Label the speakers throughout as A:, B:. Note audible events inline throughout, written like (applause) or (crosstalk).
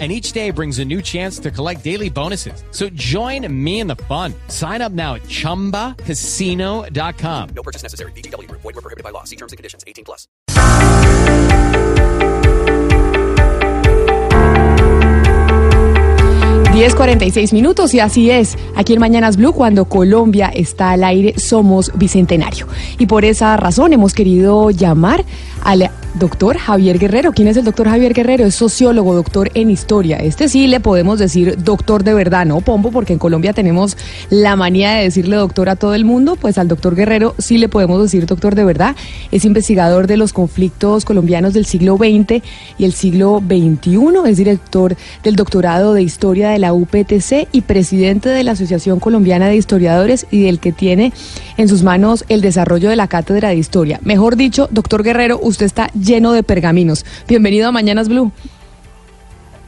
A: and each day brings a new chance to collect daily bonuses. So join me in the fun. Sign up now at ChumbaCasino.com. No purchase necessary. BGW. Void were prohibited by law. See terms and conditions. 18 plus.
B: 10.46 minutos y así es. Aquí en Mañanas Blue, cuando Colombia está al aire, somos bicentenario. Y por esa razón hemos querido llamar al doctor Javier Guerrero. ¿Quién es el doctor Javier Guerrero? Es sociólogo, doctor en historia. Este sí le podemos decir doctor de verdad, ¿no, Pombo? Porque en Colombia tenemos la manía de decirle doctor a todo el mundo. Pues al doctor Guerrero sí le podemos decir doctor de verdad. Es investigador de los conflictos colombianos del siglo XX y el siglo XXI. Es director del doctorado de historia de la UPTC y presidente de la Asociación Colombiana de Historiadores y del que tiene en sus manos el desarrollo de la cátedra de historia. Mejor dicho, doctor Guerrero, usted está lleno de pergaminos. Bienvenido a Mañanas Blue.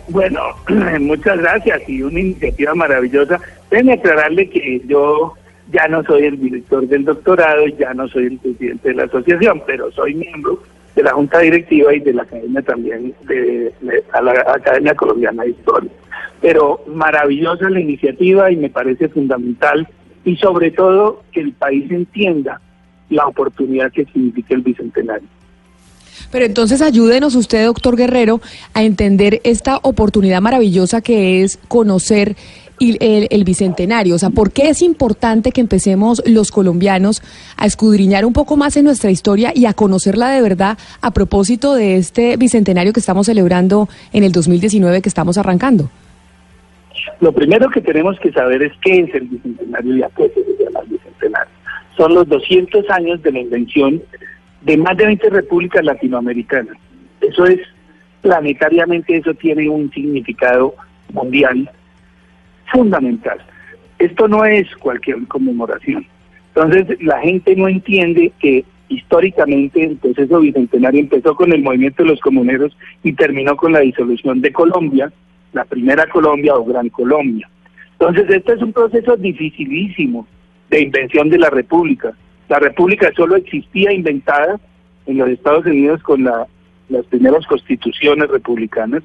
C: Bueno, (clears throat) muchas gracias y una iniciativa maravillosa. Déjenme aclararle que yo ya no soy el director del doctorado ya no soy el presidente de la asociación, pero soy miembro de la Junta Directiva y de la Academia también, de, la Academia Colombiana de Historia. Pero maravillosa la iniciativa y me parece fundamental y sobre todo que el país entienda la oportunidad que significa el Bicentenario.
B: Pero entonces ayúdenos usted, doctor Guerrero, a entender esta oportunidad maravillosa que es conocer el, bicentenario. O sea, ¿por qué es importante que empecemos los colombianos a escudriñar un poco más en nuestra historia y a conocerla de verdad a propósito de este bicentenario que estamos celebrando en el 2019 que estamos arrancando?
C: Lo primero que tenemos que saber es qué es el bicentenario y a qué se llama el bicentenario. Son los 200 años de la invención de más de 20 repúblicas latinoamericanas. Eso es, planetariamente, eso tiene un significado mundial fundamental. Esto no es cualquier conmemoración. Entonces, la gente no entiende que históricamente el proceso bicentenario empezó con el movimiento de los comuneros y terminó con la disolución de Colombia, la primera Colombia o Gran Colombia. Entonces, este es un proceso dificilísimo de invención de la República. La República solo existía inventada en los Estados Unidos con la, las primeras constituciones republicanas.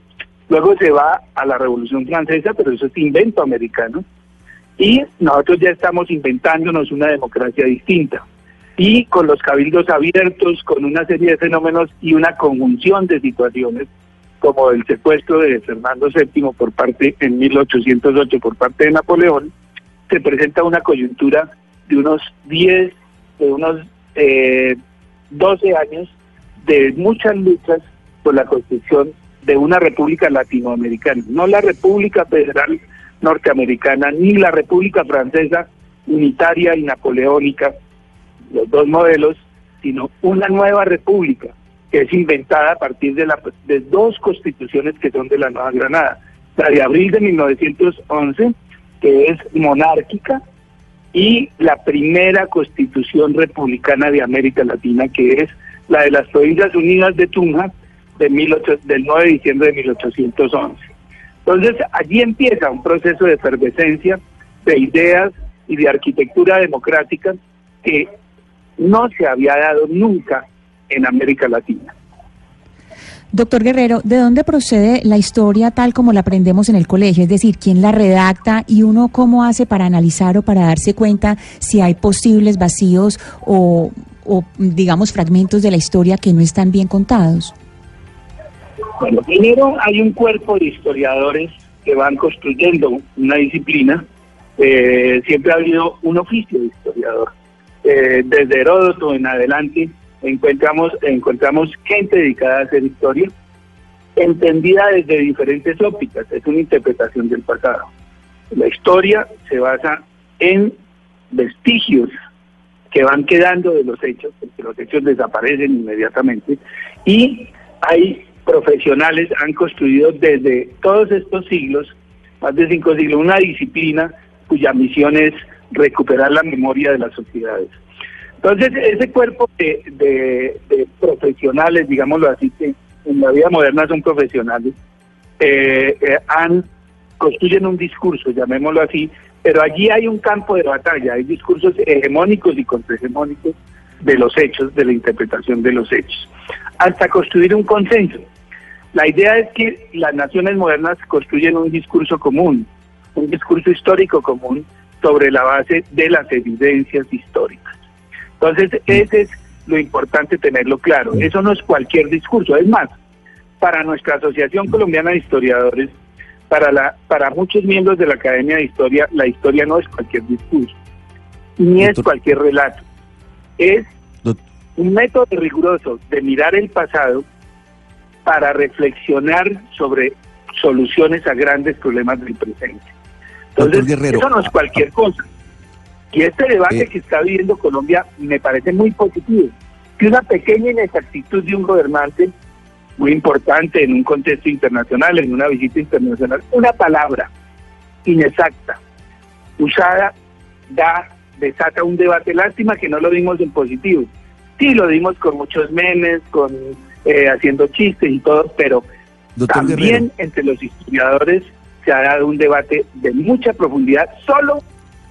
C: Luego se va a la Revolución Francesa, pero eso es invento americano. Y nosotros ya estamos inventándonos una democracia distinta. Y con los cabildos abiertos, con una serie de fenómenos y una conjunción de situaciones, como el secuestro de Fernando VII por parte, en 1808 por parte de Napoleón, se presenta una coyuntura de unos 10 de unos eh, 12 años de muchas luchas por la construcción de una república latinoamericana, no la República Federal Norteamericana ni la República Francesa unitaria y napoleónica, los dos modelos, sino una nueva república que es inventada a partir de, la, de dos constituciones que son de la Nueva Granada, la de abril de 1911, que es monárquica, y la primera constitución republicana de América Latina, que es la de las Provincias Unidas de Tunja de del 9 de diciembre de 1811. Entonces, allí empieza un proceso de efervescencia, de ideas y de arquitectura democrática que no se había dado nunca en América Latina.
B: Doctor Guerrero, ¿de dónde procede la historia tal como la aprendemos en el colegio? Es decir, ¿quién la redacta y uno cómo hace para analizar o para darse cuenta si hay posibles vacíos o, digamos, fragmentos de la historia que no están bien contados?
C: Bueno, primero hay un cuerpo de historiadores que van construyendo una disciplina. Eh, siempre ha habido un oficio de historiador. Eh, desde Heródoto en adelante encontramos, encontramos gente dedicada a hacer historia, entendida desde diferentes ópticas, es una interpretación del pasado. La historia se basa en vestigios que van quedando de los hechos, porque los hechos desaparecen inmediatamente, y hay profesionales, han construido desde todos estos siglos, más de cinco siglos, una disciplina cuya misión es recuperar la memoria de las sociedades. Entonces, ese cuerpo de, profesionales, digámoslo así, que en la vida moderna son profesionales, eh, eh, construyen un discurso, llamémoslo así, pero allí hay un campo de batalla, hay discursos hegemónicos y contrahegemónicos de los hechos, de la interpretación de los hechos, hasta construir un consenso. La idea es que las naciones modernas construyen un discurso común, un discurso histórico común sobre la base de las evidencias históricas. Entonces, ese es lo importante tenerlo claro. Eso no es cualquier discurso. Es más, para nuestra Asociación Colombiana de Historiadores, para, la, para muchos miembros de la Academia de Historia, la historia no es cualquier discurso, ni es cualquier relato. Es un método riguroso de mirar el pasado para reflexionar sobre soluciones a grandes problemas del presente. Entonces, eso no es cualquier cosa. Y este debate eh. que está viviendo Colombia me parece muy positivo. Que una pequeña inexactitud de un gobernante, muy importante en un contexto internacional, en una visita internacional, una palabra inexacta, usada, da, desata un debate. Lástima que no lo vimos en positivo. Sí, lo dimos con muchos memes, con eh, haciendo chistes y todo, pero también entre los historiadores se ha dado un debate de mucha profundidad solo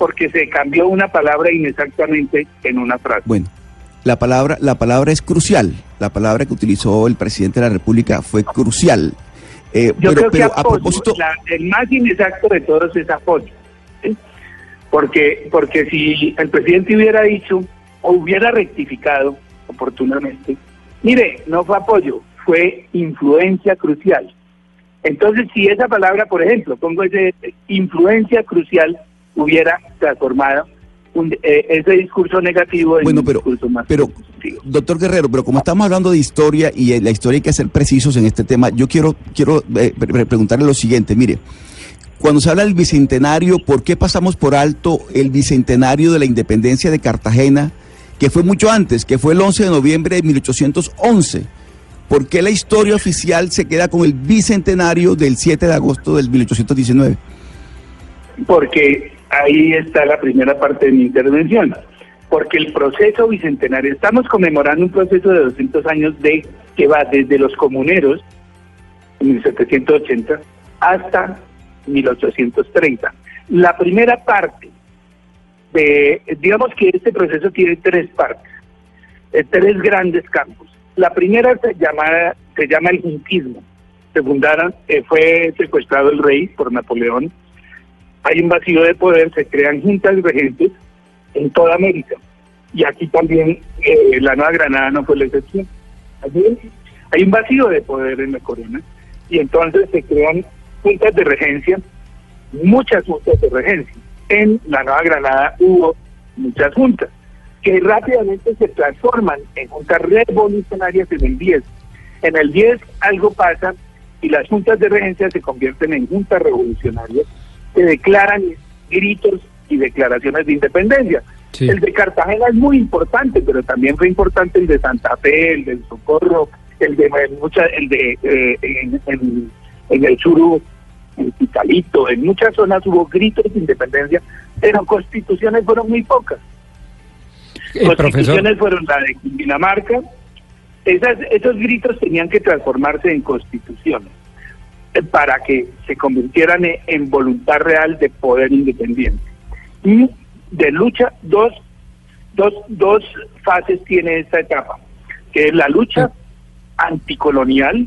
C: porque se cambió una palabra inexactamente en una frase.
D: Bueno, la palabra, la palabra es crucial. La palabra que utilizó el presidente de la República fue crucial.
C: Eh, Yo creo que a propósito... el más inexacto de todos es apoyo. Porque, porque si el presidente hubiera dicho o hubiera rectificado oportunamente, mire, no fue apoyo, fue influencia crucial. Entonces, si esa palabra, por ejemplo, pongo ese influencia crucial, hubiera transformado eh, ese discurso negativo en un discurso más
D: pero,
C: positivo.
D: Doctor Guerrero, pero como estamos hablando de historia y la historia hay que ser precisos en este tema, yo quiero, quiero eh, preguntarle lo siguiente, mire. Cuando se habla del bicentenario, ¿por qué pasamos por alto el bicentenario de la independencia de Cartagena, que fue mucho antes, que fue el 11 de noviembre de 1811? ¿Por qué la historia oficial se queda con el bicentenario del 7 de agosto del 1819?
C: Porque ahí está la primera parte de mi intervención. Porque el proceso bicentenario, estamos conmemorando un proceso de 200 años de que va desde los comuneros, en 1780, hasta 1830. La primera parte, de, digamos que este proceso tiene tres partes, eh, tres grandes campos. La primera se llama, se llama el junquismo. Se eh, fue secuestrado el rey por Napoleón. Hay un vacío de poder, se crean juntas regentes en toda América. Y aquí también eh, la Nueva Granada no fue la excepción. hay un vacío de poder en la corona y entonces se crean juntas de regencia, muchas juntas de regencia. En la Nueva Granada hubo muchas juntas que rápidamente se transforman en juntas revolucionarias en el 10. En el 10 algo pasa y las juntas de regencia se convierten en juntas revolucionarias que declaran gritos y declaraciones de independencia. El de Cartagena es muy importante, pero también fue importante el de Santa Fe, el del Socorro, el de mucha, el de eh, en, en, el sur, en Picalito, en muchas zonas hubo gritos de independencia, pero constituciones fueron muy pocas. Las constituciones fueron la de Dinamarca. Esas, esos gritos tenían que transformarse en constituciones eh, para que se convirtieran en voluntad real de poder independiente. Y de lucha, dos, dos, dos fases tiene esta etapa, que es la lucha anticolonial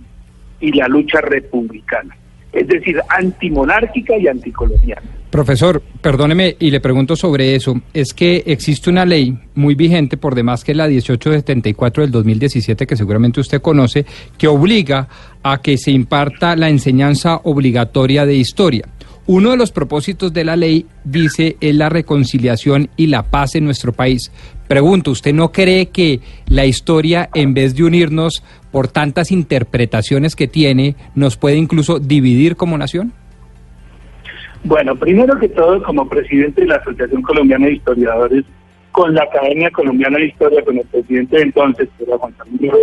C: y la lucha republicana es decir, antimonárquica y anticolonial.
E: Profesor, perdóneme y le pregunto sobre eso. Es que existe una ley muy vigente, por demás que la 1874 del 2017, que seguramente usted conoce, que obliga a que se imparta la enseñanza obligatoria de historia. Uno de los propósitos de la ley, dice, es la reconciliación y la paz en nuestro país. Pregunto, ¿usted no cree que la historia, en vez de unirnos por tantas interpretaciones que tiene, nos puede incluso dividir como nación?
C: Bueno, primero que todo, como presidente de la Asociación Colombiana de Historiadores, con la Academia Colombiana de Historia, con el presidente de entonces, que era Juan Camilo,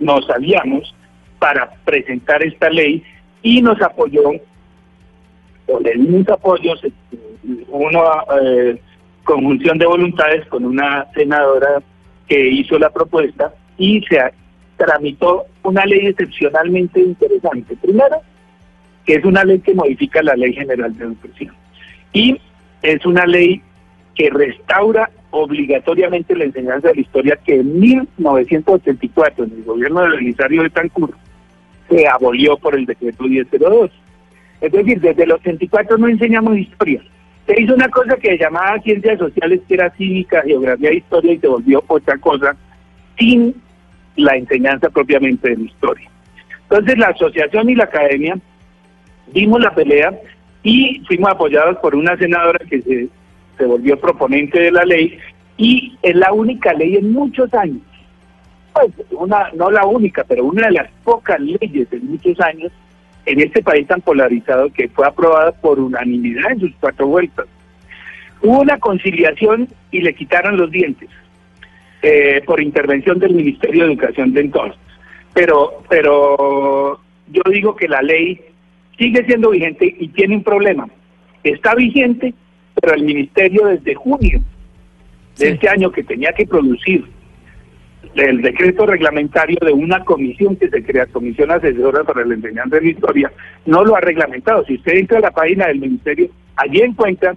C: nos aliamos para presentar esta ley y nos apoyó con el mismo apoyo, una eh, conjunción de voluntades con una senadora que hizo la propuesta y se tramitó una ley excepcionalmente interesante. Primero, que es una ley que modifica la Ley General de Educación. Y es una ley que restaura obligatoriamente la enseñanza de la historia que en 1984, en el gobierno de Belisario de Tancur, se abolió por el decreto 1002. Es decir, desde el 84 no enseñamos historia. Se hizo una cosa que se llamaba ciencias sociales, que era cívica, geografía e historia, y se volvió otra cosa, sin la enseñanza propiamente de la historia. Entonces la asociación y la academia dimos la pelea y fuimos apoyados por una senadora que se, se volvió proponente de la ley y es la única ley en muchos años, pues una, no la única, pero una de las pocas leyes en muchos años en este país tan polarizado que fue aprobada por unanimidad en sus cuatro vueltas. Hubo una conciliación y le quitaron los dientes eh, por intervención del Ministerio de Educación de entonces. Pero, pero yo digo que la ley sigue siendo vigente y tiene un problema. Está vigente, pero el Ministerio desde junio de este año que tenía que producir el decreto reglamentario de una comisión que se crea, Comisión Asesora para la Enseñanza de la Historia, no lo ha reglamentado. Si usted entra a la página del Ministerio, allí encuentra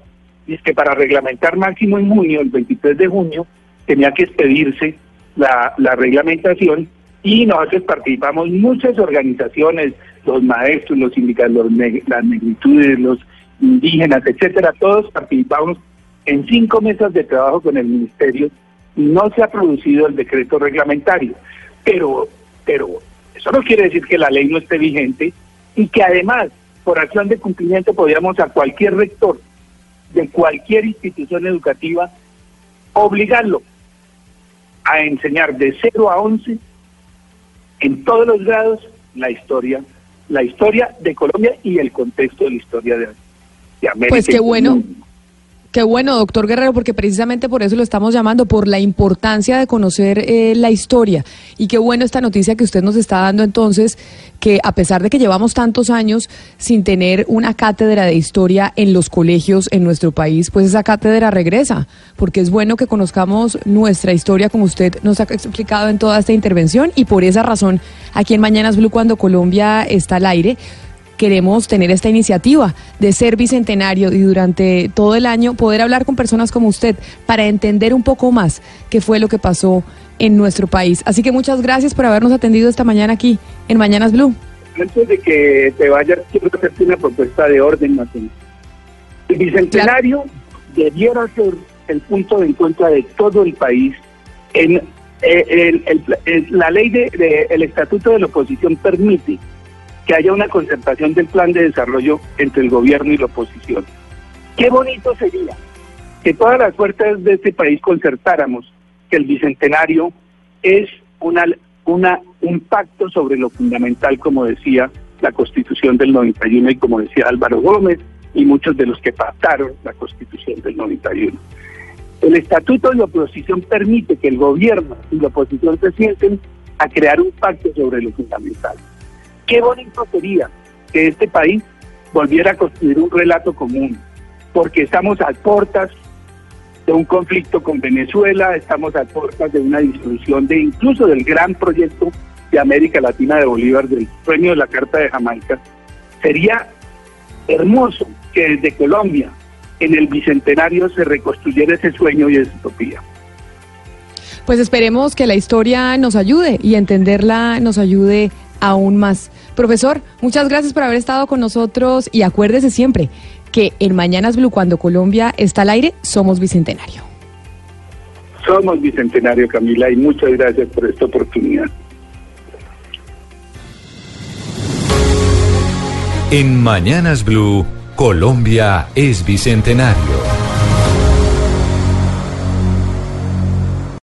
C: es que para reglamentar máximo en junio, el 23 de junio, tenía que expedirse la, la reglamentación y nosotros participamos muchas organizaciones, los maestros, los sindicatos, las negritudes, los indígenas, etcétera, todos participamos en cinco mesas de trabajo con el ministerio no se ha producido el decreto reglamentario. Pero, pero eso no quiere decir que la ley no esté vigente y que además, por acción de cumplimiento, podríamos a cualquier rector de cualquier institución educativa obligarlo a enseñar de 0 a 11 en todos los grados la historia, la historia de Colombia y el contexto de la historia de, de América.
B: Pues qué bueno. Qué bueno, doctor Guerrero, porque precisamente por eso lo estamos llamando, por la importancia de conocer eh, la historia. Y qué bueno esta noticia que usted nos está dando entonces, que a pesar de que llevamos tantos años sin tener una cátedra de historia en los colegios en nuestro país, pues esa cátedra regresa, porque es bueno que conozcamos nuestra historia como usted nos ha explicado en toda esta intervención y por esa razón aquí en Mañanas Blue cuando Colombia está al aire queremos tener esta iniciativa de ser bicentenario y durante todo el año poder hablar con personas como usted para entender un poco más qué fue lo que pasó en nuestro país. Así que muchas gracias por habernos atendido esta mañana aquí en Mañanas Blue.
C: Antes de que te vayas, quiero hacerte una propuesta de orden nacional. El bicentenario debiera ser el punto de encuentro de todo el país. En, eh, la ley del de, el Estatuto de la Oposición permite que haya una concertación del plan de desarrollo entre el gobierno y la oposición. Qué bonito sería que todas las fuerzas de este país concertáramos que el bicentenario es un pacto sobre lo fundamental, como decía la Constitución del 91 y como decía Álvaro Gómez y muchos de los que pactaron la Constitución del 91. El Estatuto de la Oposición permite que el gobierno y la oposición se sienten a crear un pacto sobre lo fundamental. Qué bonito sería que este país volviera a construir un relato común, porque estamos a puertas de un conflicto con Venezuela, estamos a puertas de una disolución de incluso del gran proyecto de América Latina de Bolívar, del sueño de la Carta de Jamaica. Sería hermoso que desde Colombia, en el Bicentenario, se reconstruyera ese sueño y esa utopía.
B: Pues esperemos que la historia nos ayude y entenderla nos ayude aún más. Profesor, muchas gracias por haber estado con nosotros y acuérdese siempre que en Mañanas Blue, cuando Colombia está al aire, somos Bicentenario.
C: Somos Bicentenario, Camila, y muchas gracias por esta oportunidad.
F: En Mañanas Blue, Colombia es Bicentenario.